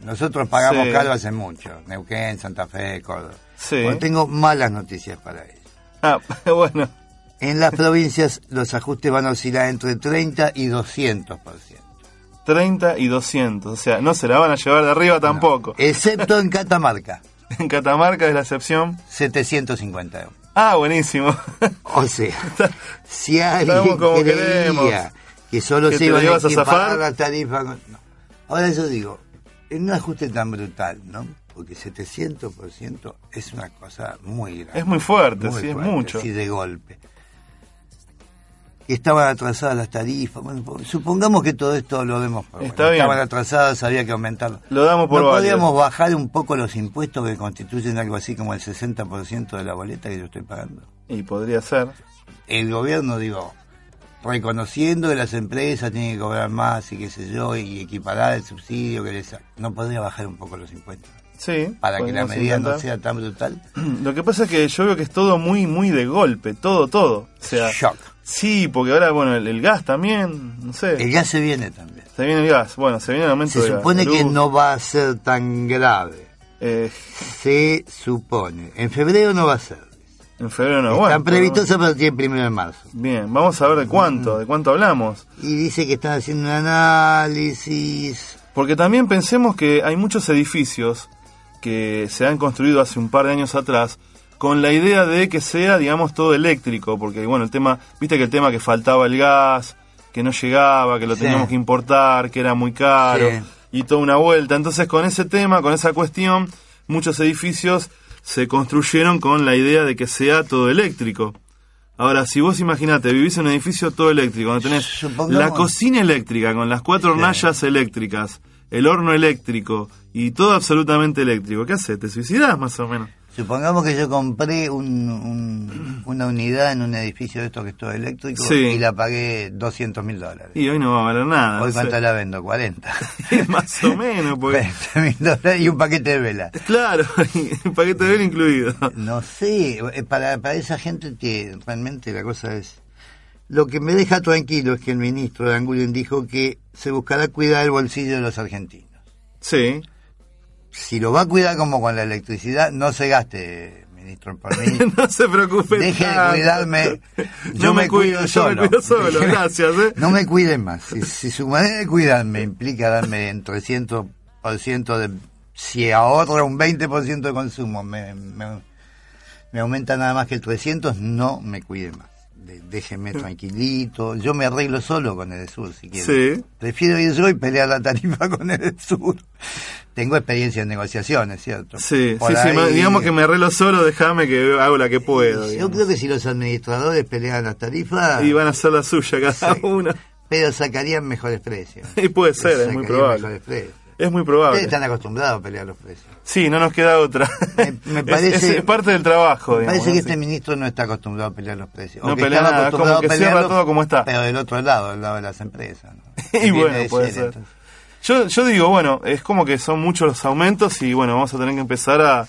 Nosotros pagamos Sí. caro hace mucho. Neuquén, Santa Fe, Córdoba. Sí. Bueno, tengo malas noticias para ellos. Ah, bueno. En las provincias los ajustes van a oscilar entre 30 y 200%. 30 y 200. O sea, no se la van a llevar de arriba tampoco. Excepto en Catamarca. En Catamarca es la excepción. 750 euros. Ah, buenísimo. O sea, si alguien como creía que solo ¿Que se iban lo a zafar? la tarifa... no. Ahora yo digo, en un ajuste tan brutal, ¿no? Porque 700% es una cosa muy grande. Es muy fuerte, sí, es mucho. Así de golpe. Estaban atrasadas las tarifas. Bueno, supongamos que todo esto lo vemos Está bueno, bien. Estaban atrasadas, había que aumentarlo. Lo damos por ¿No válido. podríamos bajar un poco los impuestos que constituyen algo así como el 60% de la boleta que yo estoy pagando? Y podría ser. el gobierno, digo, reconociendo que las empresas tienen que cobrar más y qué sé yo, y equiparar el subsidio que les... ¿No podría bajar un poco los impuestos? Sí. Para que la medida no sea tan brutal. Lo que pasa es que yo veo que es todo muy, muy de golpe. Todo, todo. O sea, Shock. Sí, porque ahora, bueno, el, el gas también, no sé. El gas se viene también. Se viene el gas. Bueno, se viene el aumento Se de supone que luz. no va a ser tan grave. Eh, Se supone. En febrero no va a ser. en febrero no. Están bueno, previstos a partir del primero de marzo. Bien, vamos a ver de cuánto, de cuánto hablamos. Y dice que están haciendo un análisis. Porque también pensemos que hay muchos edificios que se han construido hace un par de años atrás con la idea de que sea, digamos, todo eléctrico, porque bueno, el tema, viste que el tema que faltaba el gas, que no llegaba, que lo Sí. teníamos que importar, que era muy caro Sí. y toda una vuelta. Entonces, con ese tema, con esa cuestión, muchos edificios se construyeron con la idea de que sea todo eléctrico. Ahora, si vos imaginate, vivís en un edificio todo eléctrico, donde tenés Supongamos- la cocina eléctrica con las cuatro hornallas eléctricas, el horno eléctrico y todo absolutamente eléctrico, ¿qué haces? ¿Te suicidás más o menos? Supongamos que yo compré un- un- una unidad en un edificio de estos que es todo eléctrico Sí. y la pagué 200 mil dólares. Y hoy no va a valer nada. Hoy cuánto la vendo, 40. más o menos, porque... 40 mil dólares y un paquete de vela. Claro, el paquete de vela incluido. No sé, eh, para, para esa gente que realmente la cosa es... Lo que me deja tranquilo es que el ministro de Angulen dijo que se buscará cuidar el bolsillo de los argentinos. Sí. Si lo va a cuidar como con la electricidad, no se gaste, ministro, por mí. no se preocupe. Deje de cuidarme. Yo No me, me cuido cuido, yo me solo. cuido solo, Déjeme- gracias, ¿eh? No me cuiden más. Si, si su manera de cuidarme implica darme en 300% de... Si ahorra un 20% de consumo, me, me, me aumenta nada más que el 300, no me cuiden más. De- déjeme tranquilito. Yo me arreglo solo con el sur, si quieren. Sí. Prefiero ir yo y pelear la tarifa con el sur. Tengo experiencia en negociaciones, ¿cierto? Sí, Por sí, sí, ahí- digamos que me arreglo solo, déjame que hago la que puedo. Yo digamos. creo que si los administradores pelean las tarifas, Y van a hacer la suya cada uno. pero sacarían mejores precios. Y puede ser, es muy probable. mejores precios. Es muy probable. Ustedes están acostumbrados a pelear los precios. Sí, no nos queda otra. Me Es- parece, es, es parte del trabajo, me digamos. parece que este ministro no está acostumbrado a pelear los precios. No O que pelea estaba nada, como que cierra todo como está. Pero del otro lado, del lado de las empresas. ¿no? Y bueno, de puede ser, ser. entonces. Yo, yo digo, bueno, es como que son muchos los aumentos y bueno, vamos a tener que empezar a,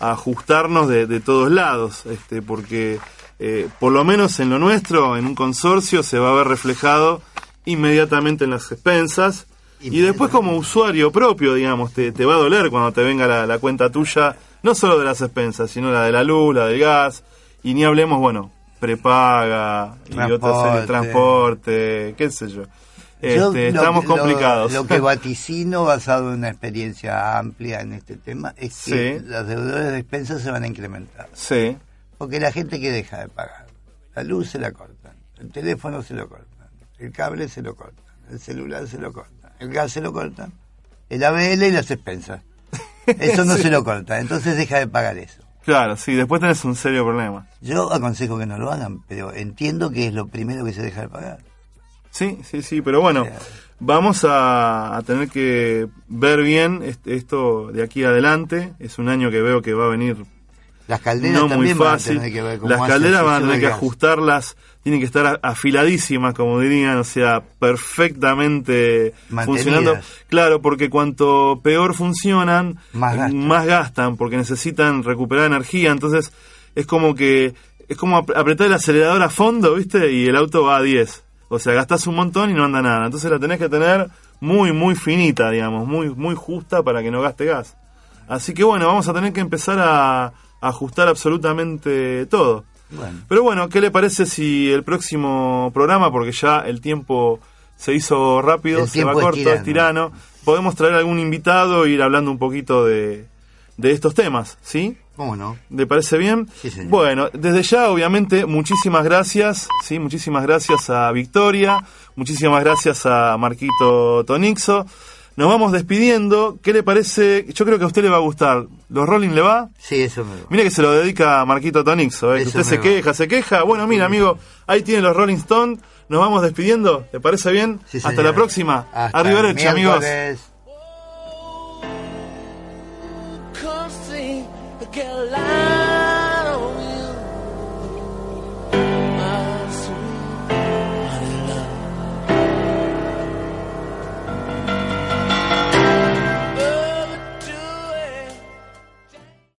a ajustarnos de, de todos lados, este, porque eh, por lo menos en lo nuestro, en un consorcio, se va a ver reflejado inmediatamente en las expensas y después como usuario propio, digamos, te, te va a doler cuando te venga la, la cuenta tuya, no solo de las expensas, sino la de la luz, la del gas, y ni hablemos, bueno, prepaga y otras Transporte. transporte, qué sé yo. Yo Este, lo estamos lo- complicados. Lo, que vaticino, basado en una experiencia amplia en este tema, es que Sí. las deudores de expensas se van a incrementar. Sí. Porque la gente que deja de pagar, la luz se la cortan, el teléfono se lo cortan, el cable se lo cortan, el celular se lo cortan, el gas se lo cortan, el ABL y las expensas. Eso no Sí. se lo corta, entonces deja de pagar eso. Claro, sí, después tenés un serio problema. Yo aconsejo que no lo hagan, pero entiendo que es lo primero que se deja de pagar. Sí, sí, sí, pero bueno, vamos a, a tener que ver bien esto de aquí adelante. Es un año que veo que va a venir Las calderas no muy también van a fácil. tener que ver cómo Las calderas van a tener que gas. ajustarlas, tienen que estar afiladísimas, como dirían, o sea, perfectamente Mantenidas. funcionando. Claro, porque cuanto peor funcionan, Más eh, gastan. más gastan, porque necesitan recuperar energía. Entonces, es como que es como ap- apretar el acelerador a fondo, ¿viste? Y el auto va a 10. O sea, gastás un montón y no anda nada. Entonces la tenés que tener muy, muy finita, digamos, muy, muy justa para que no gaste gas. Así que bueno, vamos a tener que empezar a ajustar absolutamente todo. Bueno. Pero bueno, ¿qué le parece si el próximo programa, porque ya el tiempo se hizo rápido, El se va es corto, es tirano. tirano, podemos traer algún invitado e ir hablando un poquito de, de estos temas, ¿sí? ¿Cómo no? ¿Le parece bien? Sí, señor. Bueno, desde ya, obviamente, muchísimas gracias, sí, muchísimas gracias a Victoria, muchísimas gracias a Marquito Tonixo. Nos vamos despidiendo. ¿Qué le parece? Yo creo que a usted le va a gustar. ¿Los Rolling le va? Sí, eso me va. Mire que se lo dedica Marquito Tonixo. ¿eh? Usted se queja, se queja. Bueno, mira, amigo, ahí tiene los Rolling Stones. Nos vamos despidiendo. le parece bien? Sí, Hasta la próxima. Arriba derecha, amigos.